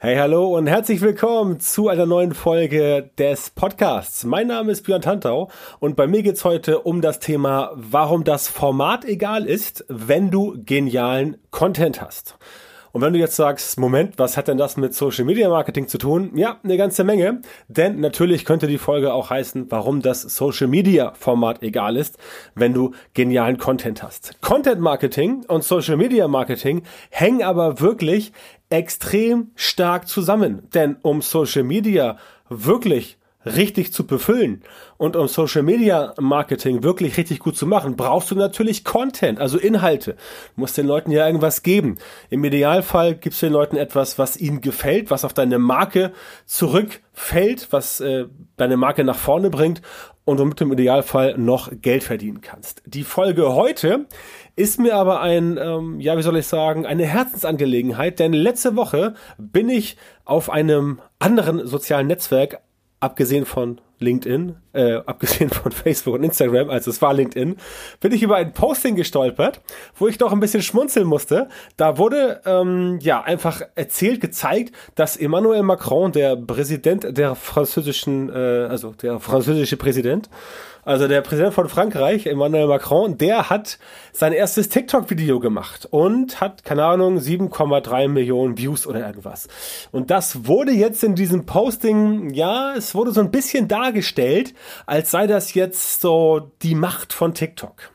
Hey, hallo und herzlich willkommen zu einer neuen Folge des Podcasts. Mein Name ist Björn Tantau und bei mir geht's heute um das Thema, warum das Format egal ist, wenn du genialen Content hast. Und wenn du jetzt sagst, Moment, was hat denn das mit Social Media Marketing zu tun? Ja, eine ganze Menge. Denn natürlich könnte die Folge auch heißen, warum das Social Media Format egal ist, wenn du genialen Content hast. Content Marketing und Social Media Marketing hängen aber wirklich extrem stark zusammen. Denn um Social Media wirklich richtig zu befüllen und um Social Media Marketing wirklich richtig gut zu machen, brauchst du natürlich Content, also Inhalte. Du musst den Leuten ja irgendwas geben. Im Idealfall gibst du den Leuten etwas, was ihnen gefällt, was auf deine Marke zurückfällt, was äh, deine Marke nach vorne bringt und womit du im Idealfall noch Geld verdienen kannst. Die Folge heute ist mir aber ein, ähm, ja, wie soll ich sagen, eine Herzensangelegenheit, denn letzte Woche bin ich auf einem anderen sozialen Netzwerk abgesehen von LinkedIn, äh, abgesehen von Facebook und Instagram, also es war LinkedIn, bin ich über ein Posting gestolpert, wo ich doch ein bisschen schmunzeln musste. Da wurde ähm, ja einfach erzählt, gezeigt, dass Emmanuel Macron, der Präsident der französischen, äh, also der französische Präsident, also der Präsident von Frankreich, Emmanuel Macron, der hat sein erstes TikTok-Video gemacht und hat, keine Ahnung, 7,3 Millionen Views oder irgendwas. Und das wurde jetzt in diesem Posting, ja, es wurde so ein bisschen dargestellt, als sei das jetzt so die Macht von TikTok.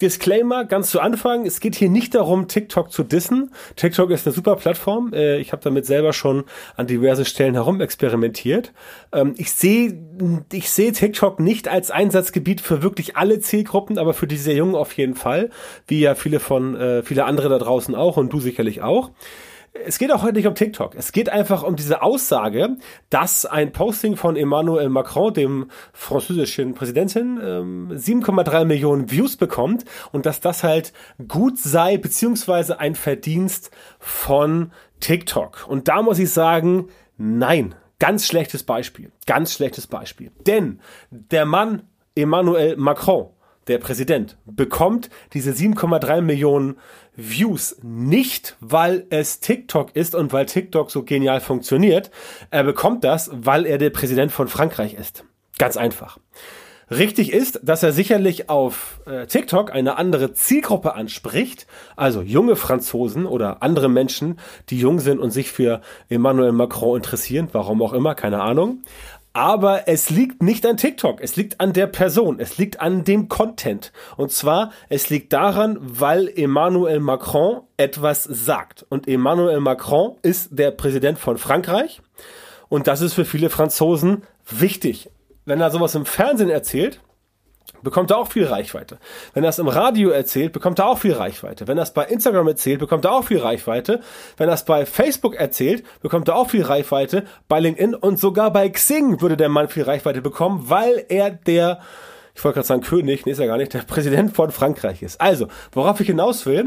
Disclaimer ganz zu Anfang, es geht hier nicht darum, TikTok zu dissen. TikTok ist eine super Plattform. Äh, ich habe damit selber schon an diverse Stellen herum experimentiert. Ähm, ich sehe ich sehe TikTok nicht als Einsatzgebiet für wirklich alle Zielgruppen, aber für die sehr jungen auf jeden Fall, wie ja viele von äh, viele andere da draußen auch und du sicherlich auch es geht auch heute nicht um TikTok. Es geht einfach um diese Aussage, dass ein Posting von Emmanuel Macron, dem französischen Präsidenten, 7,3 ähm, Millionen Views bekommt und dass das halt gut sei, beziehungsweise ein Verdienst von TikTok. Und da muss ich sagen, nein. Ganz schlechtes Beispiel. Ganz schlechtes Beispiel. Denn der Mann Emmanuel Macron, der Präsident, bekommt diese 7,3 Millionen Views nicht, weil es TikTok ist und weil TikTok so genial funktioniert. Er bekommt das, weil er der Präsident von Frankreich ist. Ganz einfach. Richtig ist, dass er sicherlich auf äh, TikTok eine andere Zielgruppe anspricht, also junge Franzosen oder andere Menschen, die jung sind und sich für Emmanuel Macron interessieren, warum auch immer, keine Ahnung. Aber es liegt nicht an TikTok, es liegt an der Person, es liegt an dem Content. Und zwar, es liegt daran, weil Emmanuel Macron etwas sagt. Und Emmanuel Macron ist der Präsident von Frankreich. Und das ist für viele Franzosen wichtig. Wenn er sowas im Fernsehen erzählt, bekommt er auch viel Reichweite. Wenn er es im Radio erzählt, bekommt er auch viel Reichweite. Wenn er es bei Instagram erzählt, bekommt er auch viel Reichweite. Wenn er es bei Facebook erzählt, bekommt er auch viel Reichweite. Bei LinkedIn und sogar bei Xing würde der Mann viel Reichweite bekommen, weil er der ich wollte gerade sagen König, nee, ist er gar nicht, der Präsident von Frankreich ist. Also, worauf ich hinaus will,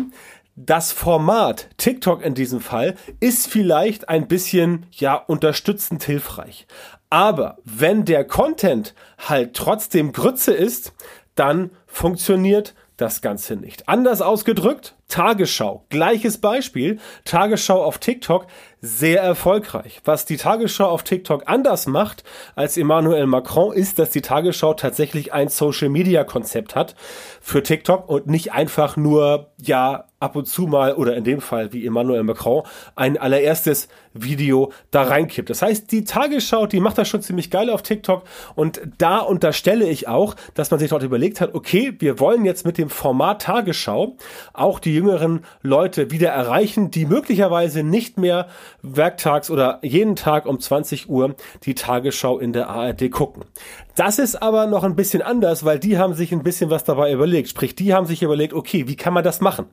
das Format TikTok in diesem Fall ist vielleicht ein bisschen, ja, unterstützend hilfreich. Aber wenn der Content halt trotzdem Grütze ist, dann funktioniert das Ganze nicht. Anders ausgedrückt, Tagesschau, gleiches Beispiel, Tagesschau auf TikTok, sehr erfolgreich. Was die Tagesschau auf TikTok anders macht als Emmanuel Macron, ist, dass die Tagesschau tatsächlich ein Social-Media-Konzept hat für TikTok und nicht einfach nur, ja, ab und zu mal oder in dem Fall wie Emmanuel Macron ein allererstes Video da reinkippt. Das heißt, die Tagesschau, die macht das schon ziemlich geil auf TikTok und da unterstelle ich auch, dass man sich dort überlegt hat, okay, wir wollen jetzt mit dem Format Tagesschau auch die jüngeren Leute wieder erreichen, die möglicherweise nicht mehr werktags oder jeden Tag um 20 Uhr die Tagesschau in der ARD gucken. Das ist aber noch ein bisschen anders, weil die haben sich ein bisschen was dabei überlegt. Sprich, die haben sich überlegt, okay, wie kann man das machen?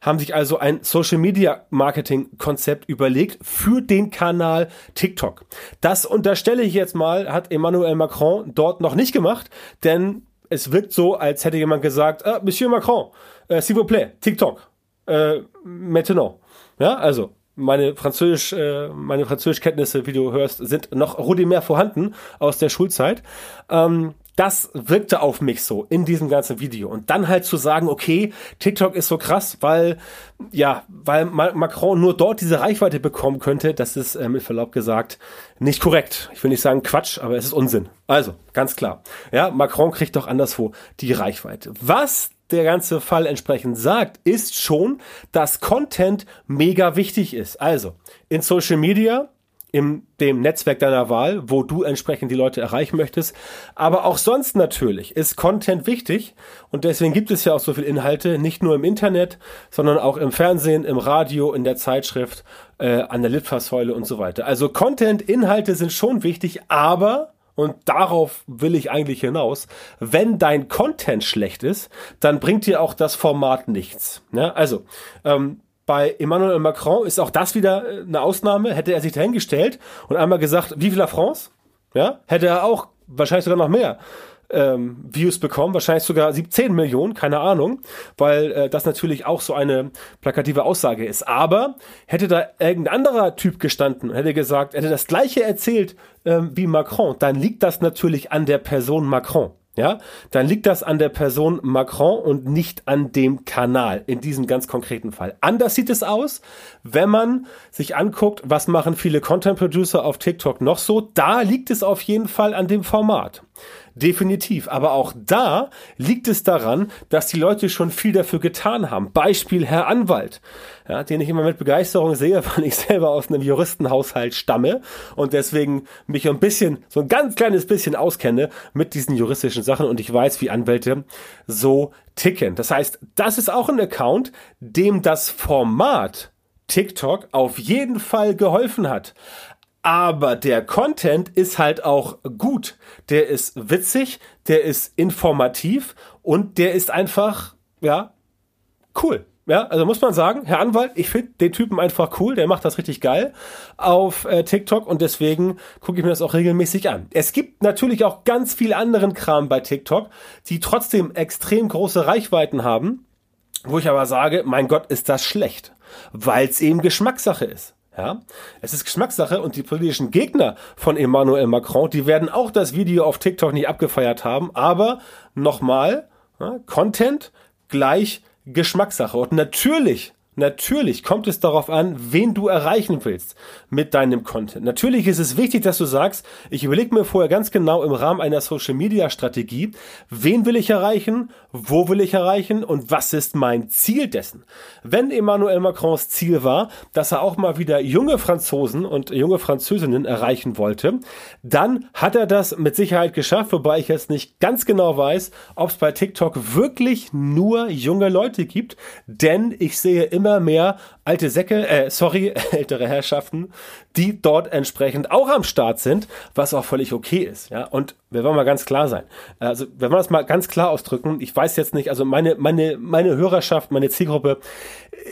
Haben sich also ein Social Media Marketing Konzept überlegt für den Kanal TikTok. Das unterstelle ich jetzt mal, hat Emmanuel Macron dort noch nicht gemacht, denn es wirkt so, als hätte jemand gesagt, ah, Monsieur Macron, äh, s'il vous plaît, TikTok, äh, maintenant. Ja, also meine Französisch, äh, meine Französischkenntnisse, wie du hörst, sind noch rudimentär vorhanden aus der Schulzeit. Ähm, das wirkte auf mich so in diesem ganzen Video. Und dann halt zu sagen, okay, TikTok ist so krass, weil, ja, weil Macron nur dort diese Reichweite bekommen könnte, das ist äh, mit Verlaub gesagt nicht korrekt. Ich will nicht sagen Quatsch, aber es ist Unsinn. Also, ganz klar. Ja, Macron kriegt doch anderswo die Reichweite. Was der ganze Fall entsprechend sagt, ist schon, dass Content mega wichtig ist. Also, in Social Media in dem Netzwerk deiner Wahl, wo du entsprechend die Leute erreichen möchtest. Aber auch sonst natürlich ist Content wichtig und deswegen gibt es ja auch so viele Inhalte, nicht nur im Internet, sondern auch im Fernsehen, im Radio, in der Zeitschrift, äh, an der Litfaßsäule und so weiter. Also Content, Inhalte sind schon wichtig, aber und darauf will ich eigentlich hinaus. Wenn dein Content schlecht ist, dann bringt dir auch das Format nichts. Ja, also, ähm, bei Emmanuel Macron ist auch das wieder äh, eine Ausnahme. Hätte er sich dahingestellt und einmal gesagt, Vive la France, ja, hätte er auch wahrscheinlich sogar noch mehr ähm, Views bekommen, wahrscheinlich sogar 17 Millionen, keine Ahnung, weil äh, das natürlich auch so eine plakative Aussage ist. Aber hätte da irgendein anderer Typ gestanden hätte gesagt, hätte das gleiche erzählt ähm, wie Macron, dann liegt das natürlich an der Person Macron ja, dann liegt das an der Person Macron und nicht an dem Kanal in diesem ganz konkreten Fall. Anders sieht es aus, wenn man sich anguckt, was machen viele Content Producer auf TikTok noch so. Da liegt es auf jeden Fall an dem Format. Definitiv. Aber auch da liegt es daran, dass die Leute schon viel dafür getan haben. Beispiel Herr Anwalt, ja, den ich immer mit Begeisterung sehe, weil ich selber aus einem Juristenhaushalt stamme und deswegen mich ein bisschen, so ein ganz kleines bisschen auskenne mit diesen juristischen Sachen und ich weiß, wie Anwälte so ticken. Das heißt, das ist auch ein Account, dem das Format TikTok auf jeden Fall geholfen hat. Aber der Content ist halt auch gut. Der ist witzig, der ist informativ und der ist einfach, ja, cool. Ja, also muss man sagen, Herr Anwalt, ich finde den Typen einfach cool, der macht das richtig geil auf äh, TikTok und deswegen gucke ich mir das auch regelmäßig an. Es gibt natürlich auch ganz viel anderen Kram bei TikTok, die trotzdem extrem große Reichweiten haben, wo ich aber sage, mein Gott, ist das schlecht, weil es eben Geschmackssache ist. Ja, es ist Geschmackssache und die politischen Gegner von Emmanuel Macron, die werden auch das Video auf TikTok nicht abgefeiert haben, aber nochmal, ja, Content gleich Geschmackssache. Und natürlich Natürlich kommt es darauf an, wen du erreichen willst mit deinem Content. Natürlich ist es wichtig, dass du sagst, ich überlege mir vorher ganz genau im Rahmen einer Social Media Strategie, wen will ich erreichen, wo will ich erreichen und was ist mein Ziel dessen. Wenn Emmanuel Macrons Ziel war, dass er auch mal wieder junge Franzosen und junge Französinnen erreichen wollte, dann hat er das mit Sicherheit geschafft, wobei ich jetzt nicht ganz genau weiß, ob es bei TikTok wirklich nur junge Leute gibt, denn ich sehe immer immer mehr alte Säcke, äh, sorry, ältere Herrschaften, die dort entsprechend auch am Start sind, was auch völlig okay ist. Ja, und wir wollen mal ganz klar sein. Also, wenn wir das mal ganz klar ausdrücken, ich weiß jetzt nicht, also meine, meine, meine Hörerschaft, meine Zielgruppe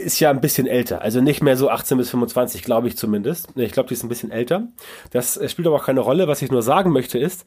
ist ja ein bisschen älter. Also nicht mehr so 18 bis 25, glaube ich zumindest. Ich glaube, die ist ein bisschen älter. Das spielt aber auch keine Rolle. Was ich nur sagen möchte ist,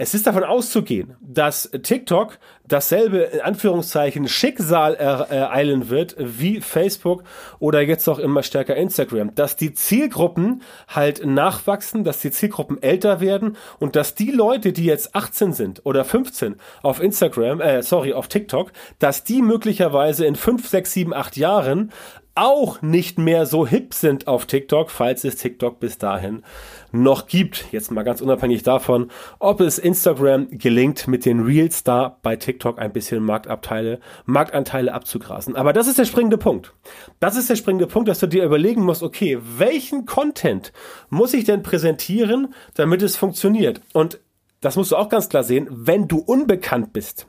es ist davon auszugehen, dass TikTok dasselbe in Anführungszeichen Schicksal ereilen wird wie Facebook oder jetzt auch immer stärker Instagram. Dass die Zielgruppen halt nachwachsen, dass die Zielgruppen älter werden und dass die Leute, die jetzt 18 sind oder 15 auf Instagram, äh, sorry, auf TikTok, dass die möglicherweise in 5, 6, 7, 8 Jahren auch nicht mehr so hip sind auf TikTok, falls es TikTok bis dahin noch gibt. Jetzt mal ganz unabhängig davon, ob es Instagram gelingt, mit den Reels da bei TikTok ein bisschen Marktabteile, Marktanteile abzugrasen. Aber das ist der springende Punkt. Das ist der springende Punkt, dass du dir überlegen musst, okay, welchen Content muss ich denn präsentieren, damit es funktioniert? Und das musst du auch ganz klar sehen, wenn du unbekannt bist,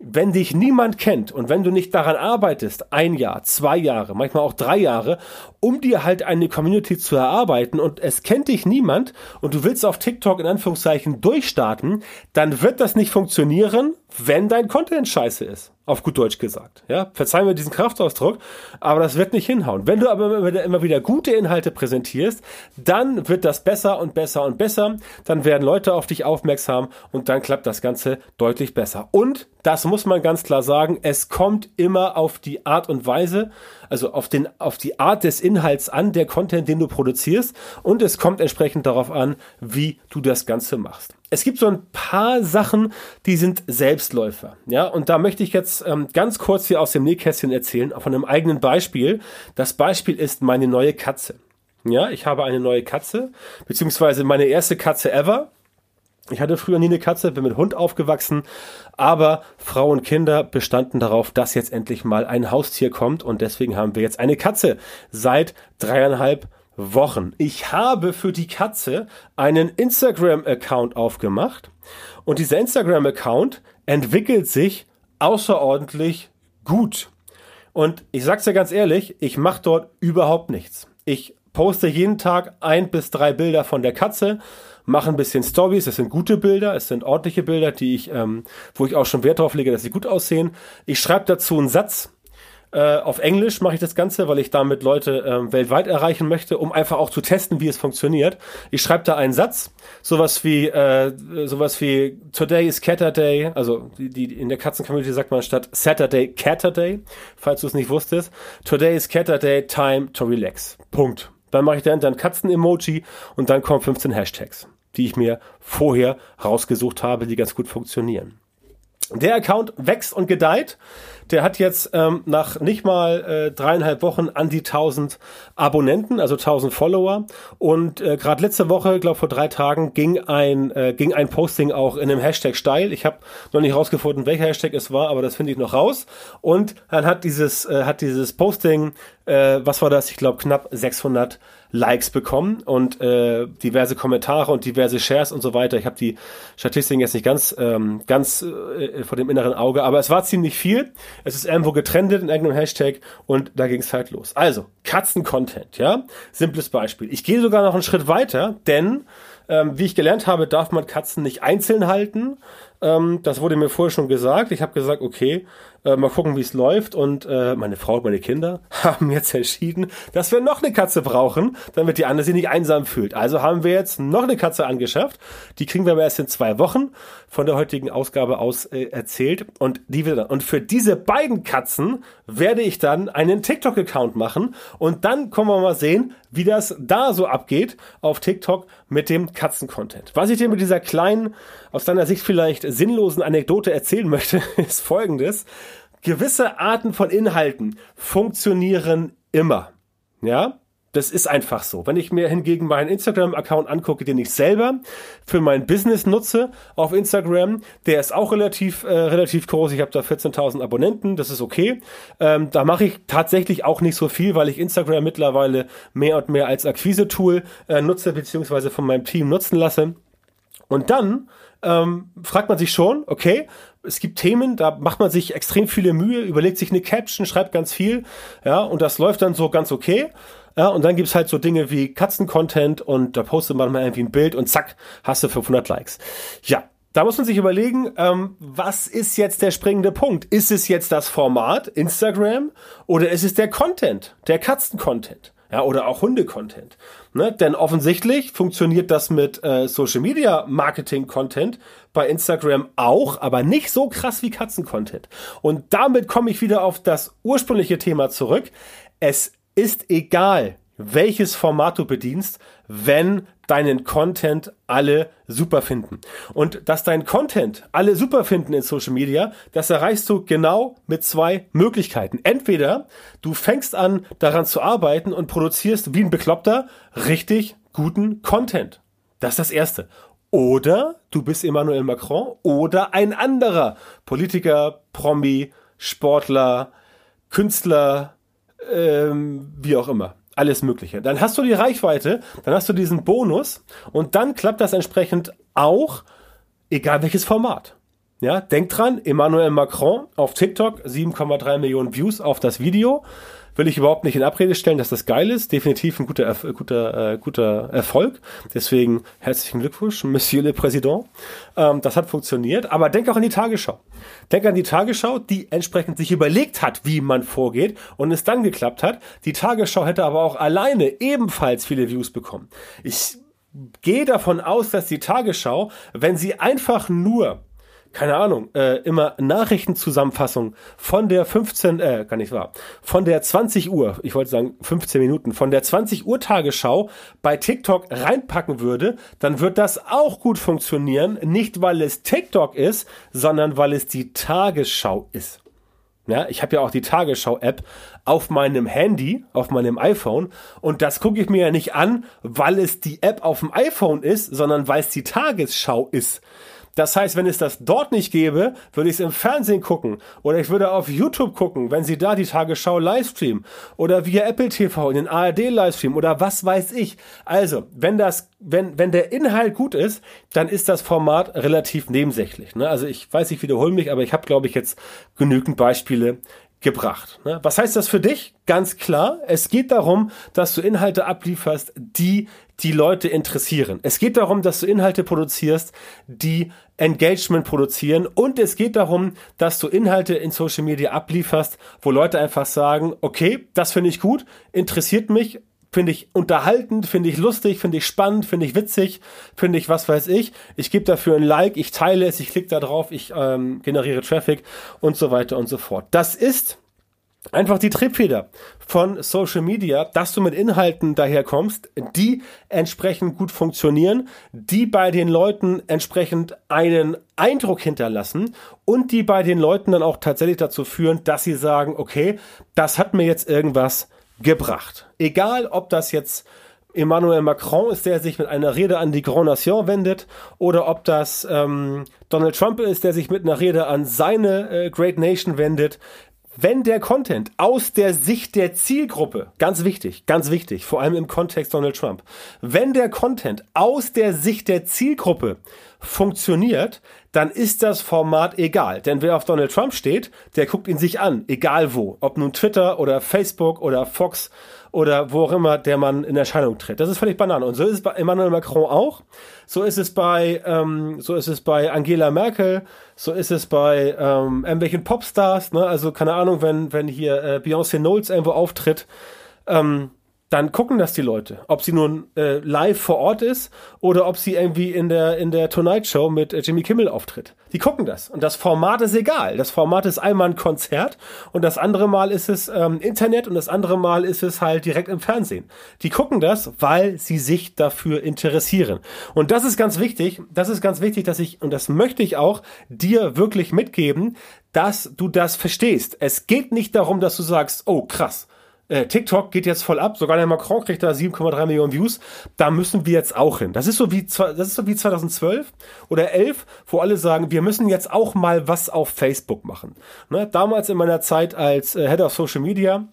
wenn dich niemand kennt und wenn du nicht daran arbeitest, ein Jahr, zwei Jahre, manchmal auch drei Jahre, um dir halt eine Community zu erarbeiten und es kennt dich niemand und du willst auf TikTok in Anführungszeichen durchstarten, dann wird das nicht funktionieren, wenn dein Content scheiße ist. Auf gut Deutsch gesagt. Ja, verzeih mir diesen Kraftausdruck, aber das wird nicht hinhauen. Wenn du aber immer wieder gute Inhalte präsentierst, dann wird das besser und besser und besser. Dann werden Leute auf dich aufmerksam und dann klappt das Ganze deutlich besser. Und das muss man ganz klar sagen, es kommt immer auf die Art und Weise also auf den, auf die Art des Inhalts an, der Content, den du produzierst. Und es kommt entsprechend darauf an, wie du das Ganze machst. Es gibt so ein paar Sachen, die sind Selbstläufer. Ja, und da möchte ich jetzt ähm, ganz kurz hier aus dem Nähkästchen erzählen, von einem eigenen Beispiel. Das Beispiel ist meine neue Katze. Ja, ich habe eine neue Katze, beziehungsweise meine erste Katze ever. Ich hatte früher nie eine Katze, bin mit Hund aufgewachsen, aber Frau und Kinder bestanden darauf, dass jetzt endlich mal ein Haustier kommt und deswegen haben wir jetzt eine Katze seit dreieinhalb Wochen. Ich habe für die Katze einen Instagram-Account aufgemacht und dieser Instagram-Account entwickelt sich außerordentlich gut. Und ich sag's dir ganz ehrlich, ich mache dort überhaupt nichts. Ich poste jeden Tag ein bis drei Bilder von der Katze, mache ein bisschen Stories. Es sind gute Bilder, es sind ordentliche Bilder, die ich, ähm, wo ich auch schon Wert drauf lege, dass sie gut aussehen. Ich schreibe dazu einen Satz. Äh, auf Englisch mache ich das Ganze, weil ich damit Leute äh, weltweit erreichen möchte, um einfach auch zu testen, wie es funktioniert. Ich schreibe da einen Satz, sowas wie äh, sowas wie Today is Catterday, also die, die in der Katzen-Community sagt man statt Saturday Catterday, falls du es nicht wusstest. Today is Catterday, time to relax. Punkt. Dann mache ich dahinter ein Katzen-Emoji und dann kommen 15 Hashtags, die ich mir vorher rausgesucht habe, die ganz gut funktionieren. Der Account wächst und gedeiht. Der hat jetzt ähm, nach nicht mal äh, dreieinhalb Wochen an die 1000 Abonnenten, also 1000 Follower. Und äh, gerade letzte Woche, glaube vor drei Tagen, ging ein äh, ging ein Posting auch in einem Hashtag steil. Ich habe noch nicht rausgefunden, welcher Hashtag es war, aber das finde ich noch raus. Und dann hat dieses äh, hat dieses Posting, äh, was war das? Ich glaube knapp 600 Likes bekommen und äh, diverse Kommentare und diverse Shares und so weiter. Ich habe die Statistiken jetzt nicht ganz ähm, ganz äh, vor dem inneren Auge, aber es war ziemlich viel. Es ist irgendwo getrendet in irgendeinem Hashtag und da ging es halt los. Also Katzen-Content, ja, simples Beispiel. Ich gehe sogar noch einen Schritt weiter, denn ähm, wie ich gelernt habe, darf man Katzen nicht einzeln halten. Ähm, das wurde mir vorher schon gesagt. Ich habe gesagt, okay, äh, mal gucken, wie es läuft. Und äh, meine Frau und meine Kinder haben jetzt entschieden, dass wir noch eine Katze brauchen, damit die andere sich nicht einsam fühlt. Also haben wir jetzt noch eine Katze angeschafft. Die kriegen wir aber erst in zwei Wochen von der heutigen Ausgabe aus äh, erzählt. Und die wird dann. Und für diese beiden Katzen werde ich dann einen TikTok-Account machen. Und dann können wir mal sehen, wie das da so abgeht auf TikTok mit dem Katzen-Content. Was ich dir mit dieser kleinen, aus deiner Sicht vielleicht sinnlosen Anekdote erzählen möchte, ist folgendes. Gewisse Arten von Inhalten funktionieren immer. Ja? Das ist einfach so. Wenn ich mir hingegen meinen Instagram-Account angucke, den ich selber für mein Business nutze auf Instagram, der ist auch relativ äh, relativ groß. Ich habe da 14.000 Abonnenten, das ist okay. Ähm, da mache ich tatsächlich auch nicht so viel, weil ich Instagram mittlerweile mehr und mehr als Akquise-Tool äh, nutze beziehungsweise von meinem Team nutzen lasse. Und dann ähm, fragt man sich schon, okay, es gibt Themen, da macht man sich extrem viele Mühe, überlegt sich eine Caption, schreibt ganz viel, ja, und das läuft dann so ganz okay. Ja, und dann gibt's halt so Dinge wie Katzen-Content und da postet man mal irgendwie ein Bild und zack, hast du 500 Likes. Ja, da muss man sich überlegen, ähm, was ist jetzt der springende Punkt? Ist es jetzt das Format Instagram oder ist es der Content, der Katzen-Content? Ja, oder auch Hunde-Content. Ne? Denn offensichtlich funktioniert das mit äh, Social Media Marketing Content bei Instagram auch, aber nicht so krass wie Katzen-Content. Und damit komme ich wieder auf das ursprüngliche Thema zurück. Es ist egal, welches Format du bedienst, wenn deinen Content alle super finden. Und dass dein Content alle super finden in Social Media, das erreichst du genau mit zwei Möglichkeiten. Entweder du fängst an, daran zu arbeiten und produzierst wie ein Bekloppter richtig guten Content. Das ist das Erste. Oder du bist Emmanuel Macron oder ein anderer Politiker, Promi, Sportler, Künstler, ähm, wie auch immer. Alles Mögliche. Dann hast du die Reichweite, dann hast du diesen Bonus und dann klappt das entsprechend auch, egal welches Format. Ja, denk dran, Emmanuel Macron auf TikTok, 7,3 Millionen Views auf das Video will ich überhaupt nicht in Abrede stellen, dass das geil ist. Definitiv ein guter, guter, äh, guter Erfolg. Deswegen herzlichen Glückwunsch, Monsieur le Président. Ähm, das hat funktioniert. Aber denk auch an die Tagesschau. Denk an die Tagesschau, die entsprechend sich überlegt hat, wie man vorgeht und es dann geklappt hat. Die Tagesschau hätte aber auch alleine ebenfalls viele Views bekommen. Ich gehe davon aus, dass die Tagesschau, wenn sie einfach nur keine Ahnung, äh, immer Nachrichtenzusammenfassung von der 15, äh, kann nicht wahr, von der 20 Uhr, ich wollte sagen 15 Minuten, von der 20 Uhr Tagesschau bei TikTok reinpacken würde, dann wird das auch gut funktionieren. Nicht weil es TikTok ist, sondern weil es die Tagesschau ist. Ja, ich habe ja auch die Tagesschau-App auf meinem Handy, auf meinem iPhone. Und das gucke ich mir ja nicht an, weil es die App auf dem iPhone ist, sondern weil es die Tagesschau ist. Das heißt, wenn es das dort nicht gäbe, würde ich es im Fernsehen gucken oder ich würde auf YouTube gucken, wenn sie da die Tagesschau Livestream oder via Apple TV in den ARD Livestream oder was weiß ich. Also, wenn das, wenn, wenn der Inhalt gut ist, dann ist das Format relativ nebensächlich. Ne? Also ich weiß, ich wiederhole mich, aber ich habe, glaube ich, jetzt genügend Beispiele gebracht. Ne? Was heißt das für dich? Ganz klar, es geht darum, dass du Inhalte ablieferst, die die Leute interessieren. Es geht darum, dass du Inhalte produzierst, die Engagement produzieren und es geht darum, dass du Inhalte in Social Media ablieferst, wo Leute einfach sagen, okay, das finde ich gut, interessiert mich, finde ich unterhaltend, finde ich lustig, finde ich spannend, finde ich witzig, finde ich was weiß ich. Ich gebe dafür ein Like, ich teile es, ich klicke da drauf, ich ähm, generiere Traffic und so weiter und so fort. Das ist einfach die Triebfeder von Social Media, dass du mit Inhalten daherkommst, die entsprechend gut funktionieren, die bei den Leuten entsprechend einen Eindruck hinterlassen und die bei den Leuten dann auch tatsächlich dazu führen, dass sie sagen, okay, das hat mir jetzt irgendwas gebracht. Egal, ob das jetzt Emmanuel Macron ist, der sich mit einer Rede an die Grand Nation wendet, oder ob das ähm, Donald Trump ist, der sich mit einer Rede an seine äh, Great Nation wendet. Wenn der Content aus der Sicht der Zielgruppe, ganz wichtig, ganz wichtig, vor allem im Kontext Donald Trump, wenn der Content aus der Sicht der Zielgruppe funktioniert, dann ist das Format egal. Denn wer auf Donald Trump steht, der guckt ihn sich an, egal wo. Ob nun Twitter oder Facebook oder Fox oder wo auch immer der Mann in Erscheinung tritt. Das ist völlig banane. Und so ist es bei Emmanuel Macron auch. So ist es bei, ähm, so ist es bei Angela Merkel. So ist es bei ähm, irgendwelchen Popstars. Ne? Also keine Ahnung, wenn wenn hier äh, Beyoncé Knowles irgendwo auftritt. Ähm, dann gucken das die Leute. Ob sie nun äh, live vor Ort ist oder ob sie irgendwie in der, in der Tonight Show mit äh, Jimmy Kimmel auftritt. Die gucken das. Und das Format ist egal. Das Format ist einmal ein Konzert und das andere Mal ist es ähm, Internet und das andere Mal ist es halt direkt im Fernsehen. Die gucken das, weil sie sich dafür interessieren. Und das ist ganz wichtig. Das ist ganz wichtig, dass ich, und das möchte ich auch, dir wirklich mitgeben, dass du das verstehst. Es geht nicht darum, dass du sagst, oh krass, äh, TikTok geht jetzt voll ab, sogar der Macron kriegt da 7,3 Millionen Views. Da müssen wir jetzt auch hin. Das ist so wie das ist so wie 2012 oder 11, wo alle sagen, wir müssen jetzt auch mal was auf Facebook machen. Ne? Damals in meiner Zeit als äh, Head of Social Media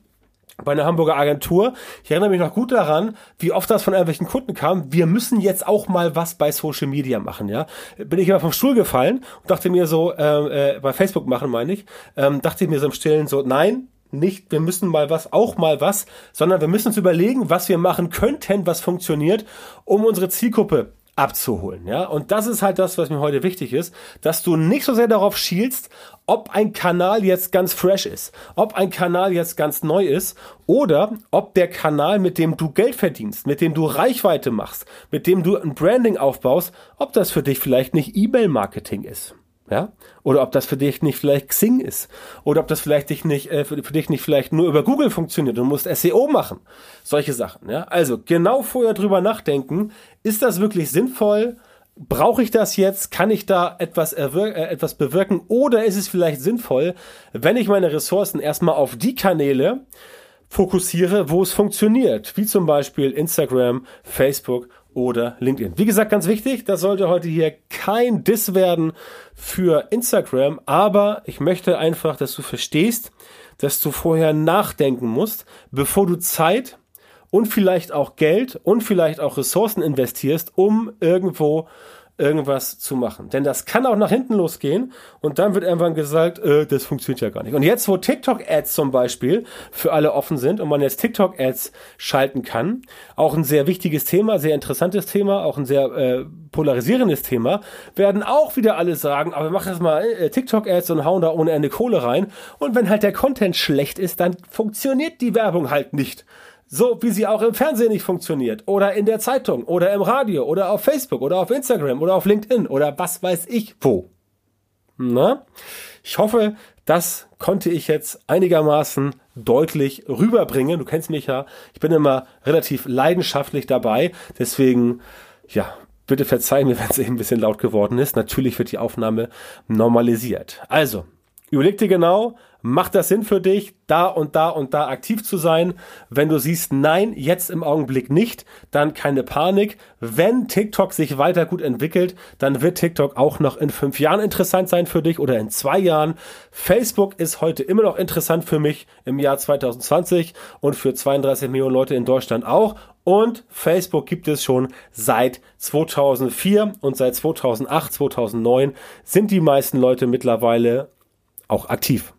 bei einer Hamburger Agentur. Ich erinnere mich noch gut daran, wie oft das von irgendwelchen Kunden kam. Wir müssen jetzt auch mal was bei Social Media machen, ja. Bin ich immer vom Stuhl gefallen und dachte mir so, äh, äh, bei Facebook machen meine ich, ähm, dachte ich mir so im Stillen so, nein, nicht, wir müssen mal was, auch mal was, sondern wir müssen uns überlegen, was wir machen könnten, was funktioniert, um unsere Zielgruppe abzuholen, ja. Und das ist halt das, was mir heute wichtig ist, dass du nicht so sehr darauf schielst, ob ein Kanal jetzt ganz fresh ist, ob ein Kanal jetzt ganz neu ist oder ob der Kanal, mit dem du Geld verdienst, mit dem du Reichweite machst, mit dem du ein Branding aufbaust, ob das für dich vielleicht nicht E-Mail-Marketing ist. Ja? Oder ob das für dich nicht vielleicht Xing ist. Oder ob das vielleicht dich nicht, äh, für, für, dich nicht vielleicht nur über Google funktioniert. Du musst SEO machen. Solche Sachen. Ja? Also genau vorher drüber nachdenken. Ist das wirklich sinnvoll? Brauche ich das jetzt? Kann ich da etwas, äh, etwas bewirken? Oder ist es vielleicht sinnvoll, wenn ich meine Ressourcen erstmal auf die Kanäle fokussiere, wo es funktioniert? Wie zum Beispiel Instagram, Facebook oder LinkedIn. Wie gesagt, ganz wichtig, das sollte heute hier kein Diss werden für Instagram, aber ich möchte einfach, dass du verstehst, dass du vorher nachdenken musst, bevor du Zeit und vielleicht auch Geld und vielleicht auch Ressourcen investierst, um irgendwo irgendwas zu machen. Denn das kann auch nach hinten losgehen und dann wird irgendwann gesagt, äh, das funktioniert ja gar nicht. Und jetzt, wo TikTok-Ads zum Beispiel für alle offen sind und man jetzt TikTok-Ads schalten kann, auch ein sehr wichtiges Thema, sehr interessantes Thema, auch ein sehr äh, polarisierendes Thema, werden auch wieder alle sagen, aber wir machen jetzt mal äh, TikTok-Ads und hauen da ohne Ende Kohle rein. Und wenn halt der Content schlecht ist, dann funktioniert die Werbung halt nicht. So wie sie auch im Fernsehen nicht funktioniert oder in der Zeitung oder im Radio oder auf Facebook oder auf Instagram oder auf LinkedIn oder was weiß ich wo. Na? Ich hoffe, das konnte ich jetzt einigermaßen deutlich rüberbringen. Du kennst mich ja, ich bin immer relativ leidenschaftlich dabei. Deswegen, ja, bitte verzeih mir, wenn es eben ein bisschen laut geworden ist. Natürlich wird die Aufnahme normalisiert. Also, überleg dir genau, Macht das Sinn für dich, da und da und da aktiv zu sein? Wenn du siehst, nein, jetzt im Augenblick nicht, dann keine Panik. Wenn TikTok sich weiter gut entwickelt, dann wird TikTok auch noch in fünf Jahren interessant sein für dich oder in zwei Jahren. Facebook ist heute immer noch interessant für mich im Jahr 2020 und für 32 Millionen Leute in Deutschland auch. Und Facebook gibt es schon seit 2004 und seit 2008, 2009 sind die meisten Leute mittlerweile auch aktiv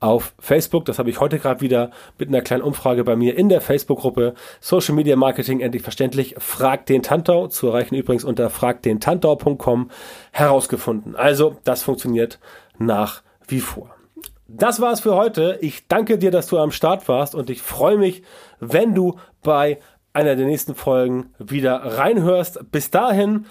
auf Facebook. Das habe ich heute gerade wieder mit einer kleinen Umfrage bei mir in der Facebook-Gruppe Social Media Marketing endlich verständlich. Frag den Tantau, zu erreichen übrigens unter fragdentantau.com herausgefunden. Also, das funktioniert nach wie vor. Das war's für heute. Ich danke dir, dass du am Start warst und ich freue mich, wenn du bei einer der nächsten Folgen wieder reinhörst. Bis dahin,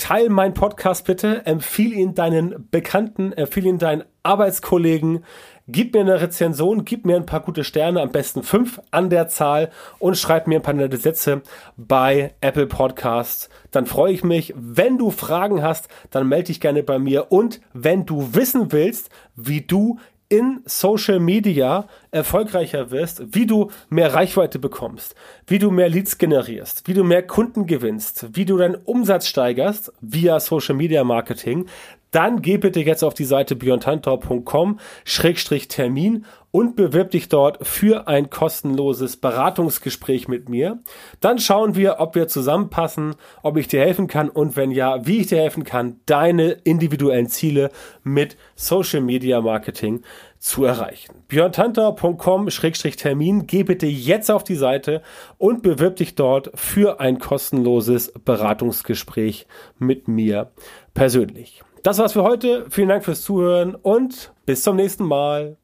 teil meinen Podcast bitte, empfiehl ihn deinen Bekannten, empfiehl ihn deinen Arbeitskollegen, Gib mir eine Rezension, gib mir ein paar gute Sterne, am besten fünf an der Zahl und schreib mir ein paar nette Sätze bei Apple Podcasts. Dann freue ich mich. Wenn du Fragen hast, dann melde dich gerne bei mir. Und wenn du wissen willst, wie du in Social Media erfolgreicher wirst, wie du mehr Reichweite bekommst, wie du mehr Leads generierst, wie du mehr Kunden gewinnst, wie du deinen Umsatz steigerst via Social Media Marketing, dann geh bitte jetzt auf die Seite beyondtantor.com-termin und bewirb dich dort für ein kostenloses Beratungsgespräch mit mir. Dann schauen wir, ob wir zusammenpassen, ob ich dir helfen kann und wenn ja, wie ich dir helfen kann, deine individuellen Ziele mit Social Media Marketing zu erreichen. björntanter.com-termin, geh bitte jetzt auf die Seite und bewirb dich dort für ein kostenloses Beratungsgespräch mit mir persönlich. Das war's für heute. Vielen Dank fürs Zuhören und bis zum nächsten Mal.